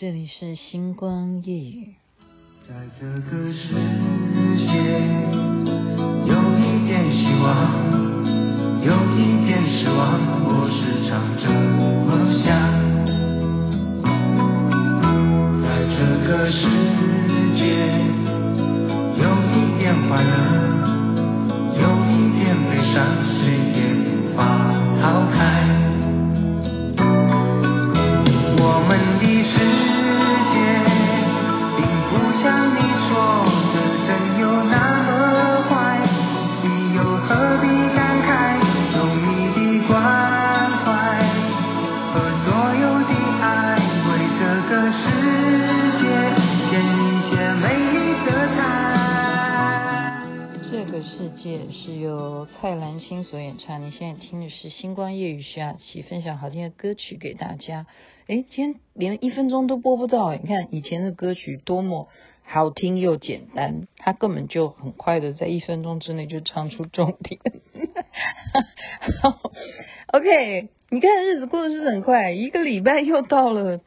这里是星光夜雨。在这个世界，有一点希望，有一点失望，我时常这蔡澜清所演唱。你现在听的是《星光夜雨》，徐雅琪分享好听的歌曲给大家。诶，今天连一分钟都播不到。你看以前的歌曲多么好听又简单，他根本就很快的在一分钟之内就唱出重点。OK，你看日子过得是很快，一个礼拜又到了。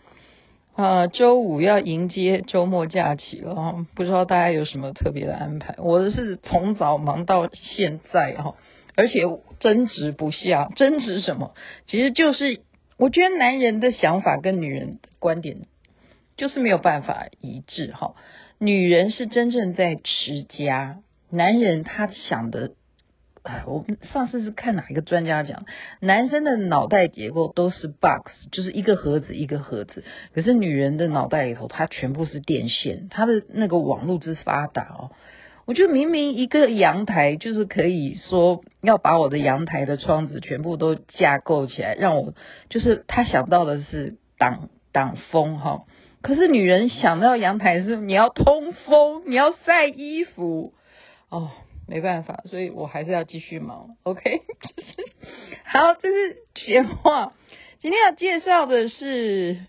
啊，周五要迎接周末假期了，不知道大家有什么特别的安排？我是从早忙到现在哈，而且争执不下，争执什么？其实就是我觉得男人的想法跟女人观点就是没有办法一致哈。女人是真正在持家，男人他想的。哎，我们上次是看哪一个专家讲，男生的脑袋结构都是 box，就是一个盒子一个盒子，可是女人的脑袋里头，它全部是电线，它的那个网络之发达哦。我觉得明明一个阳台就是可以说要把我的阳台的窗子全部都架构起来，让我就是他想到的是挡挡风哈，可是女人想到阳台是你要通风，你要晒衣服哦。没办法，所以我还是要继续忙。OK，好，这是闲话。今天要介绍的是，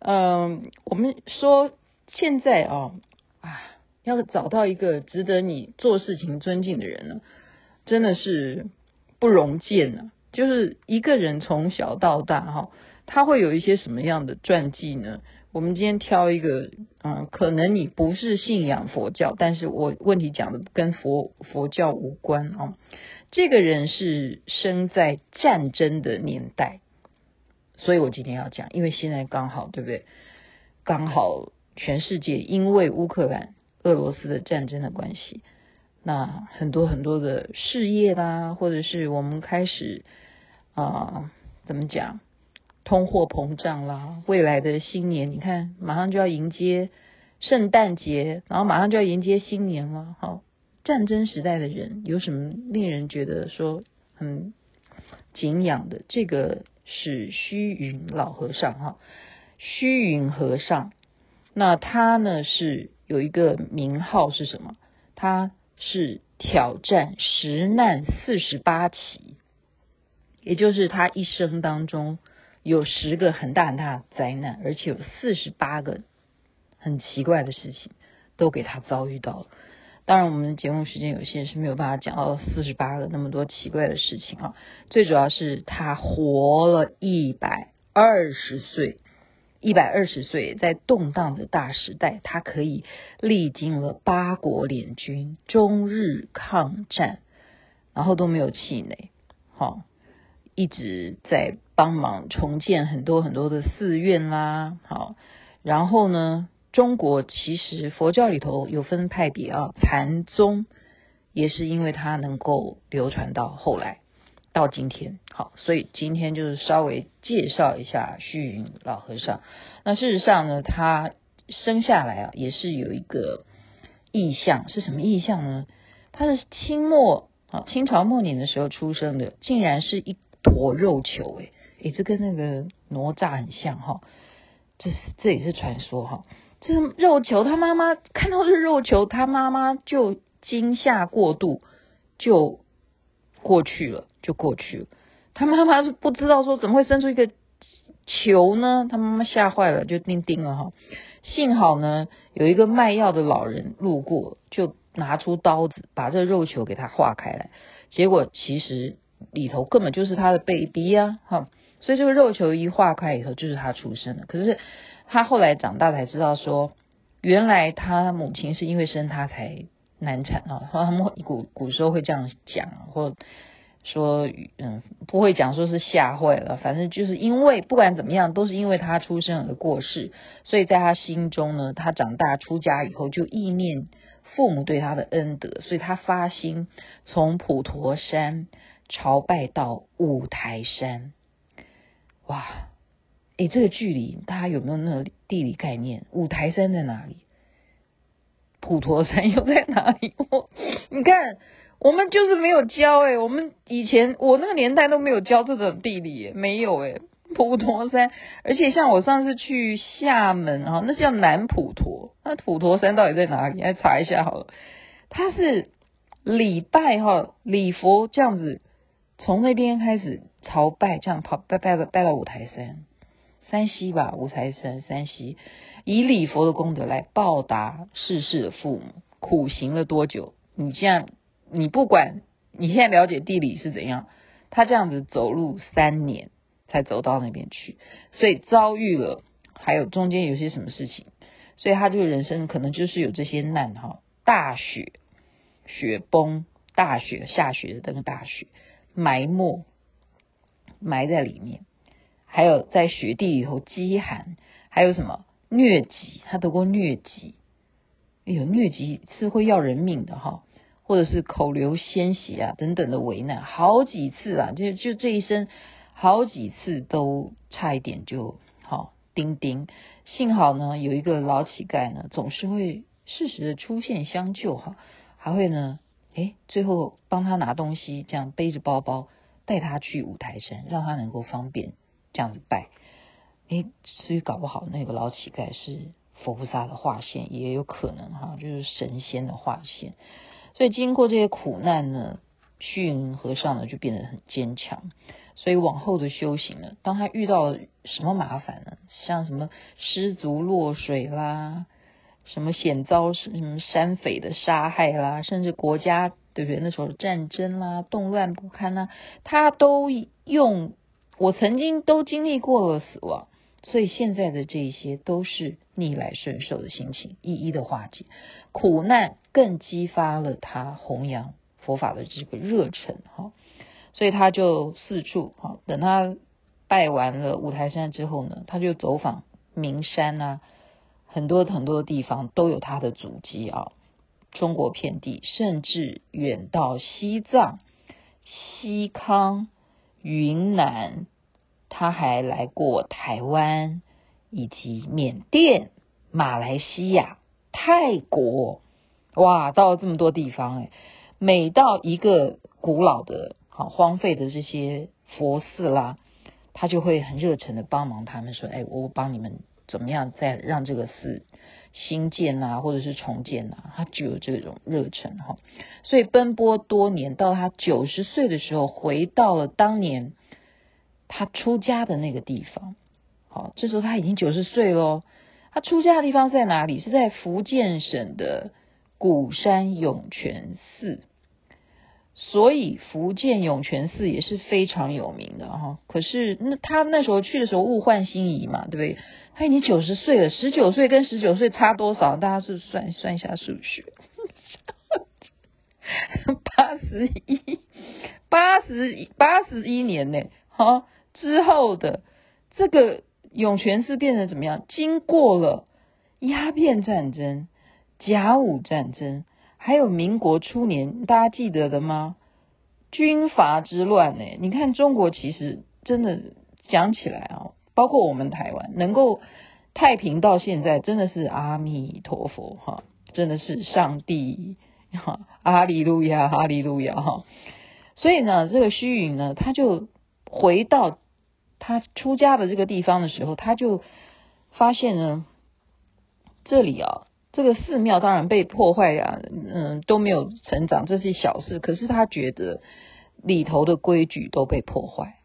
嗯、我们说现在啊啊，要找到一个值得你做事情尊敬的人呢，真的是不容见呢。就是一个人从小到大哈，他会有一些什么样的传记呢？我们今天挑一个，嗯，可能你不是信仰佛教，但是我问题讲的跟佛佛教无关啊。这个人是生在战争的年代，所以我今天要讲，因为现在刚好对不对？刚好全世界因为乌克兰、俄罗斯的战争的关系，那很多很多的事业啦，或者是我们开始啊，怎么讲？通货膨胀啦，未来的新年，你看马上就要迎接圣诞节，然后马上就要迎接新年了。好，战争时代的人有什么令人觉得说很敬仰的？这个是虚云老和尚哈，虚云和尚，那他呢是有一个名号是什么？他是挑战十难四十八起，也就是他一生当中。有十个很大很大的灾难，而且有四十八个很奇怪的事情都给他遭遇到了。当然，我们的节目时间有限，是没有办法讲到四十八个那么多奇怪的事情啊。最主要是他活了一百二十岁，一百二十岁在动荡的大时代，他可以历经了八国联军、中日抗战，然后都没有气馁，好。一直在帮忙重建很多很多的寺院啦，好，然后呢，中国其实佛教里头有分派别啊，禅宗也是因为它能够流传到后来到今天，好，所以今天就是稍微介绍一下虚云老和尚。那事实上呢，他生下来啊，也是有一个意象，是什么意象呢？他是清末啊，清朝末年的时候出生的，竟然是一。坨肉球，诶诶，这跟那个哪吒很像哈，这是这也是传说哈。这个肉球，他妈妈看到这肉球，他妈妈就惊吓过度，就过去了，就过去了。他妈妈不知道说怎么会生出一个球呢？他妈妈吓坏了，就钉钉了哈。幸好呢，有一个卖药的老人路过，就拿出刀子把这肉球给他划开来，结果其实。里头根本就是他的 baby 呀，哈，所以这个肉球一化开以后，就是他出生的。可是他后来长大才知道说，原来他母亲是因为生他才难产啊。他们古古时候会这样讲，或说嗯不会讲说是吓坏了，反正就是因为不管怎么样，都是因为他出生而过世，所以在他心中呢，他长大出家以后就忆念父母对他的恩德，所以他发心从普陀山朝拜到五台山。哇，诶，这个距离大家有没有那个地理概念？五台山在哪里？普陀山又在哪里？我你看，我们就是没有教诶，我们以前我那个年代都没有教这种地理，没有诶。普陀山，而且像我上次去厦门啊，那叫南普陀，那普陀山到底在哪里？来查一下好了。它是礼拜哈礼佛这样子，从那边开始朝拜，这样跑拜拜到拜到五台山，山西吧，五台山山西，以礼佛的功德来报答逝世的父母，苦行了多久？你这样你不管你现在了解地理是怎样，他这样子走路三年。才走到那边去，所以遭遇了，还有中间有些什么事情，所以他这个人生可能就是有这些难哈，大雪雪崩，大雪下雪的那个大雪埋没埋在里面，还有在雪地里头饥寒，还有什么？疟疾，他得过疟疾，哎呦疟疾是会要人命的哈，或者是口流鲜血啊等等的危难，好几次啊，就就这一生。好几次都差一点就好钉钉，幸好呢有一个老乞丐呢总是会适时的出现相救哈，还会呢诶最后帮他拿东西，这样背着包包带他去五台山，让他能够方便这样子拜，诶所以搞不好那个老乞丐是佛菩萨的化身，也有可能哈，就是神仙的化身，所以经过这些苦难呢，虚云和尚呢就变得很坚强。所以往后的修行呢，当他遇到什么麻烦呢？像什么失足落水啦，什么险遭什么山匪的杀害啦，甚至国家对不对？那时候战争啦，动乱不堪啦，他都用我曾经都经历过了死亡，所以现在的这些都是逆来顺受的心情，一一的化解苦难，更激发了他弘扬佛法的这个热忱哈。所以他就四处哈，等他拜完了五台山之后呢，他就走访名山啊，很多很多地方都有他的足迹啊。中国遍地，甚至远到西藏、西康、云南，他还来过台湾以及缅甸、马来西亚、泰国，哇，到了这么多地方哎，每到一个古老的。好荒废的这些佛寺啦，他就会很热诚的帮忙他们说：“哎，我帮你们怎么样再让这个寺新建啊，或者是重建啊？”他具有这种热忱哈。所以奔波多年，到他九十岁的时候，回到了当年他出家的那个地方。好，这时候他已经九十岁喽。他出家的地方在哪里？是在福建省的鼓山涌泉寺。所以福建涌泉寺也是非常有名的哈，可是那他那时候去的时候物换星移嘛，对不对？他已经九十岁了，十九岁跟十九岁差多少？大家是算算一下数学，八十一，八十一八十一年呢，哈之后的这个涌泉寺变成怎么样？经过了鸦片战争、甲午战争。还有民国初年，大家记得的吗？军阀之乱呢？你看中国其实真的讲起来啊，包括我们台湾能够太平到现在，真的是阿弥陀佛哈，真的是上帝哈，阿利路亚，阿利路亚哈。所以呢，这个虚云呢，他就回到他出家的这个地方的时候，他就发现呢，这里啊。这个寺庙当然被破坏呀、啊，嗯，都没有成长，这是小事。可是他觉得里头的规矩都被破坏，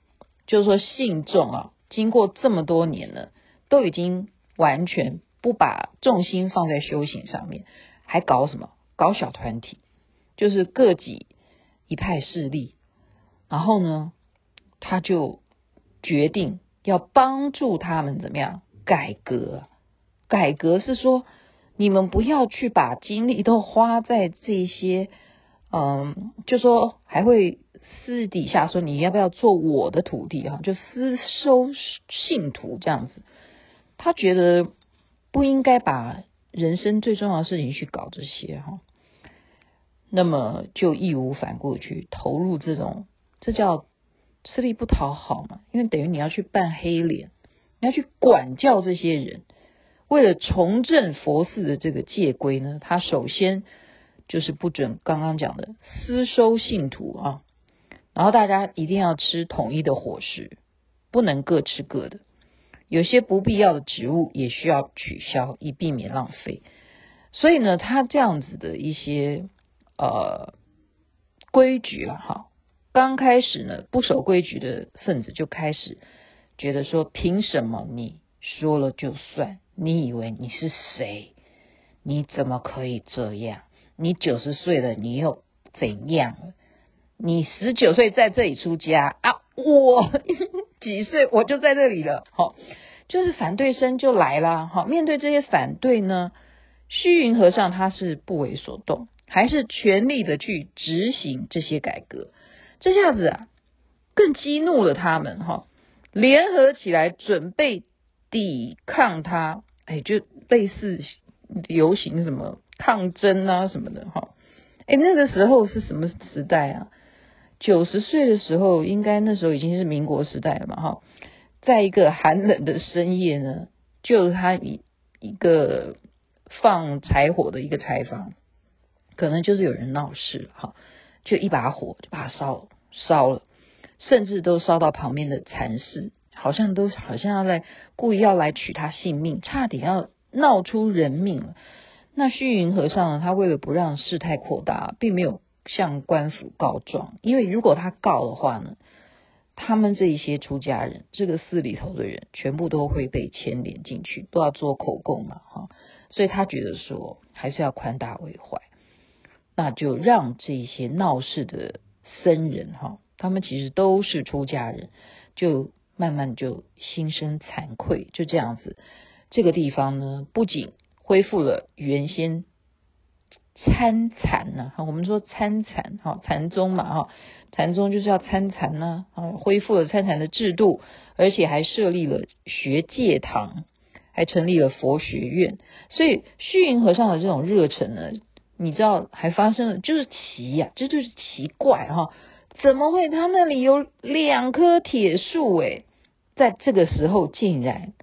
就是说信众啊，经过这么多年了，都已经完全不把重心放在修行上面，还搞什么？搞小团体，就是各己一派势力。然后呢，他就决定要帮助他们怎么样改革。改革是说，你们不要去把精力都花在这些，嗯，就说还会私底下说你要不要做我的徒弟哈，就私收信徒这样子。他觉得不应该把人生最重要的事情去搞这些哈，那么就义无反顾去投入这种，这叫吃力不讨好嘛，因为等于你要去扮黑脸，你要去管教这些人。为了重振佛寺的这个戒规呢，他首先就是不准刚刚讲的私收信徒啊，然后大家一定要吃统一的伙食，不能各吃各的。有些不必要的职务也需要取消，以避免浪费。所以呢，他这样子的一些呃规矩了哈，刚开始呢，不守规矩的分子就开始觉得说，凭什么你说了就算？你以为你是谁？你怎么可以这样？你九十岁了，你又怎样？你十九岁在这里出家啊？我几岁我就在这里了。好，就是反对声就来了。好，面对这些反对呢，虚云和尚他是不为所动，还是全力的去执行这些改革。这下子啊，更激怒了他们哈，联合起来准备。抵抗他，哎，就类似游行什么抗争啊什么的哈，哎，那个时候是什么时代啊？九十岁的时候，应该那时候已经是民国时代了嘛哈。在一个寒冷的深夜呢，就他一一个放柴火的一个柴房，可能就是有人闹事哈，就一把火就把它烧烧了，甚至都烧到旁边的禅室。好像都好像要来故意要来取他性命，差点要闹出人命了。那虚云和尚呢？他为了不让事态扩大，并没有向官府告状，因为如果他告的话呢，他们这一些出家人，这个寺里头的人，全部都会被牵连进去，都要做口供嘛，哈。所以他觉得说，还是要宽大为怀，那就让这些闹事的僧人，哈，他们其实都是出家人，就。慢慢就心生惭愧，就这样子，这个地方呢，不仅恢复了原先参禅呢，我们说参禅哈，禅宗嘛哈，禅宗就是要参禅呢，啊，恢复了参禅的制度，而且还设立了学戒堂，还成立了佛学院，所以虚云和尚的这种热忱呢，你知道还发生了，就是奇呀，这就是奇怪哈，怎么会他那里有两棵铁树诶？在这个时候竟然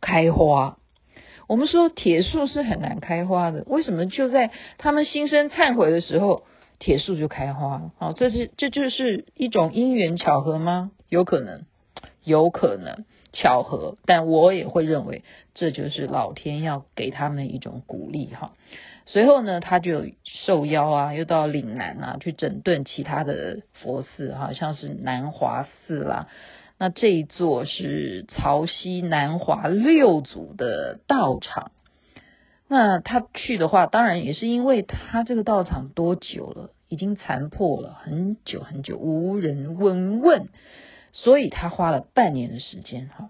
开花，我们说铁树是很难开花的，为什么就在他们心生忏悔的时候，铁树就开花？好，这是这就是一种因缘巧合吗？有可能，有可能巧合，但我也会认为这就是老天要给他们一种鼓励哈。随后呢，他就受邀啊，又到岭南啊去整顿其他的佛寺，哈像是南华寺啦。那这一座是曹溪南华六祖的道场。那他去的话，当然也是因为他这个道场多久了，已经残破了很久很久，无人闻问，所以他花了半年的时间哈。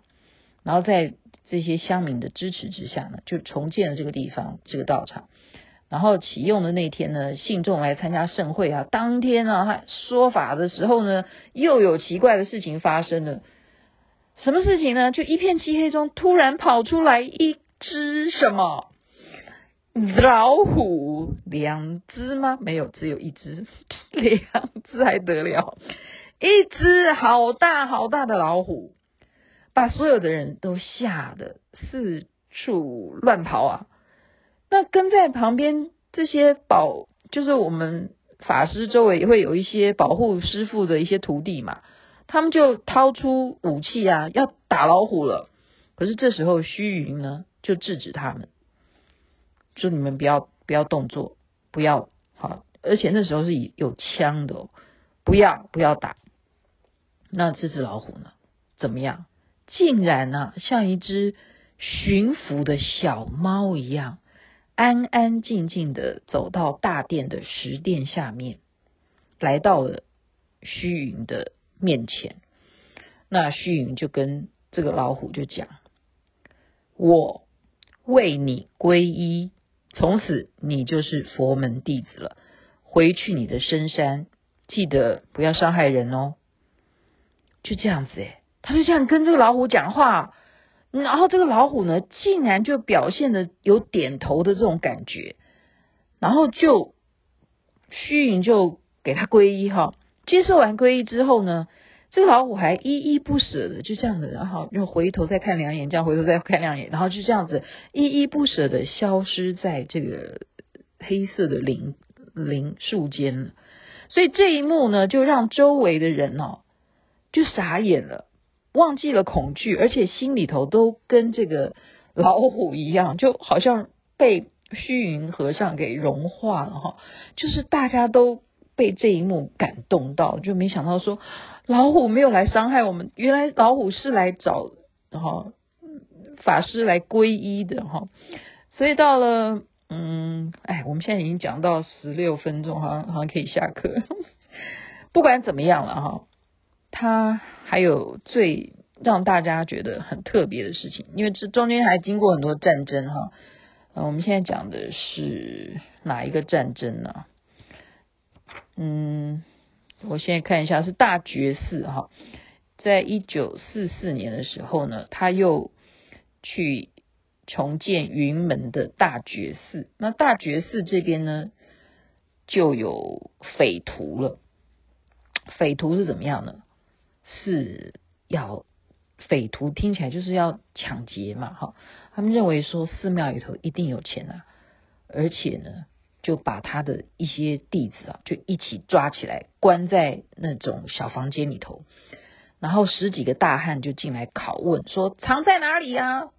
然后在这些乡民的支持之下呢，就重建了这个地方，这个道场。然后启用的那天呢，信众来参加盛会啊。当天啊，他说法的时候呢，又有奇怪的事情发生了。什么事情呢？就一片漆黑中，突然跑出来一只什么老虎？两只吗？没有，只有一只。两只还得了？一只好大好大的老虎，把所有的人都吓得四处乱跑啊。那跟在旁边这些保，就是我们法师周围也会有一些保护师傅的一些徒弟嘛，他们就掏出武器啊，要打老虎了。可是这时候虚云呢，就制止他们，说你们不要不要动作，不要好，而且那时候是有枪的哦，不要不要打。那这只老虎呢，怎么样？竟然呢，啊，像一只驯服的小猫一样。安安静静的走到大殿的石垫下面，来到了虚云的面前。那虚云就跟这个老虎就讲：“我为你皈依，从此你就是佛门弟子了。回去你的深山，记得不要伤害人哦。就这样子诶，他就这样跟这个老虎讲话，然后这个老虎呢，竟然就表现的有点头的这种感觉，然后就虚云就给他皈依哈。接受完皈依之后呢，这个老虎还依依不舍的就这样子，然后又回头再看两眼，这样回头再看两眼，然后就这样子依依不舍的消失在这个黑色的林。林树间了，所以这一幕呢，就让周围的人哦，就傻眼了，忘记了恐惧，而且心里头都跟这个老虎一样，就好像被虚云和尚给融化了哈。就是大家都被这一幕感动到，就没想到说老虎没有来伤害我们，原来老虎是来找哈法师来皈依的哈。所以到了。嗯，哎，我们现在已经讲到十六分钟，好像好像可以下课。不管怎么样了哈，他还有最让大家觉得很特别的事情，因为这中间还经过很多战争哈。嗯，我们现在讲的是哪一个战争呢？嗯，我现在看一下是大觉寺哈，在一九四四年的时候呢，他又去。重建云门的大觉寺，那大觉寺这边呢，就有匪徒了。匪徒是怎么样呢？是要匪徒听起来就是要抢劫嘛，哈。他们认为说寺庙里头一定有钱啊，而且呢，就把他的一些弟子啊，就一起抓起来，关在那种小房间里头，然后十几个大汉就进来拷问，说藏在哪里呀？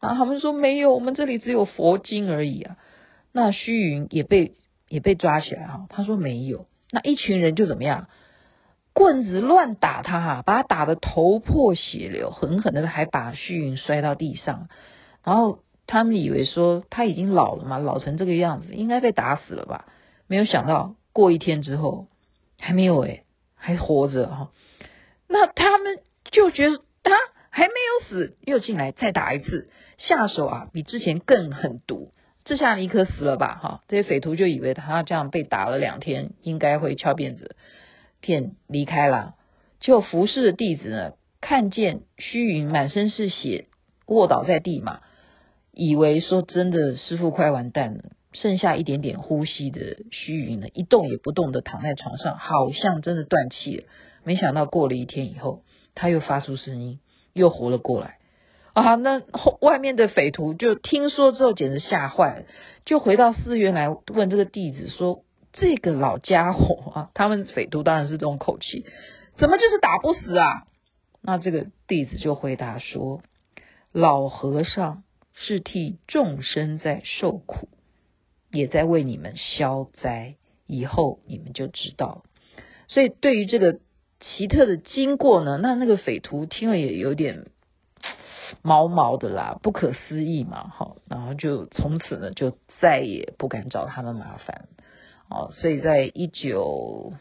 啊，他们说没有，我们这里只有佛经而已啊。那虚云也被也被抓起来哈，他说没有。那一群人就怎么样，棍子乱打他哈，把他打得头破血流，狠狠的还把虚云摔到地上。然后他们以为说他已经老了嘛，老成这个样子，应该被打死了吧？没有想到过一天之后还没有诶，还活着哈。那他们就觉得他还没有死，又进来再打一次。下手啊，比之前更狠毒。这下尼可死了吧？哈，这些匪徒就以为他这样被打了两天，应该会翘辫子，便离开了。就服侍的弟子呢，看见虚云满身是血，卧倒在地嘛，以为说真的师傅快完蛋了，剩下一点点呼吸的虚云呢，一动也不动的躺在床上，好像真的断气了。没想到过了一天以后，他又发出声音，又活了过来。啊，那后外面的匪徒就听说之后，简直吓坏了，就回到寺院来问这个弟子说：“这个老家伙啊，他们匪徒当然是这种口气，怎么就是打不死啊？”那这个弟子就回答说：“老和尚是替众生在受苦，也在为你们消灾，以后你们就知道。”所以对于这个奇特的经过呢，那那个匪徒听了也有点。毛毛的啦，不可思议嘛，好，然后就从此呢，就再也不敢找他们麻烦，哦，所以在一九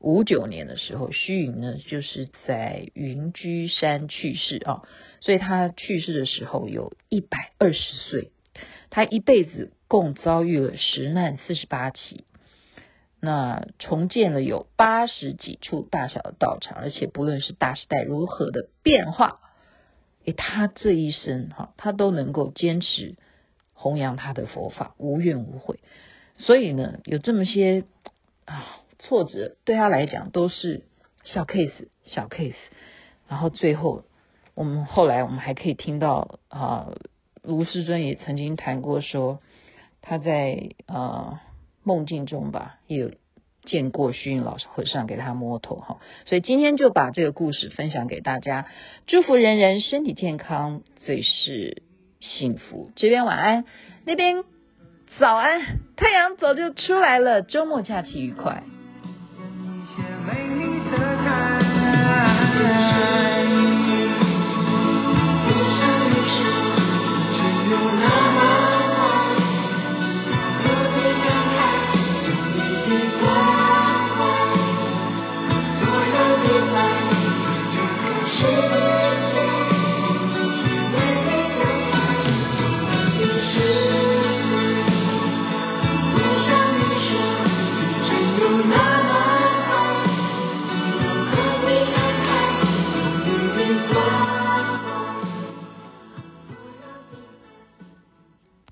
五九年的时候，虚云呢就是在云居山去世啊，所以他去世的时候有一百二十岁，他一辈子共遭遇了十难四十八起，那重建了有八十几处大小的道场，而且不论是大时代如何的变化。诶，他这一生哈，他都能够坚持弘扬他的佛法，无怨无悔。所以呢，有这么些啊挫折，对他来讲都是小 case，小 case。然后最后，我们后来我们还可以听到啊，卢师尊也曾经谈过说，他在啊梦境中吧，也有。见过虚云老和尚给他摸头哈，所以今天就把这个故事分享给大家，祝福人人身体健康，最是幸福。这边晚安，那边早安，太阳早就出来了，周末假期愉快。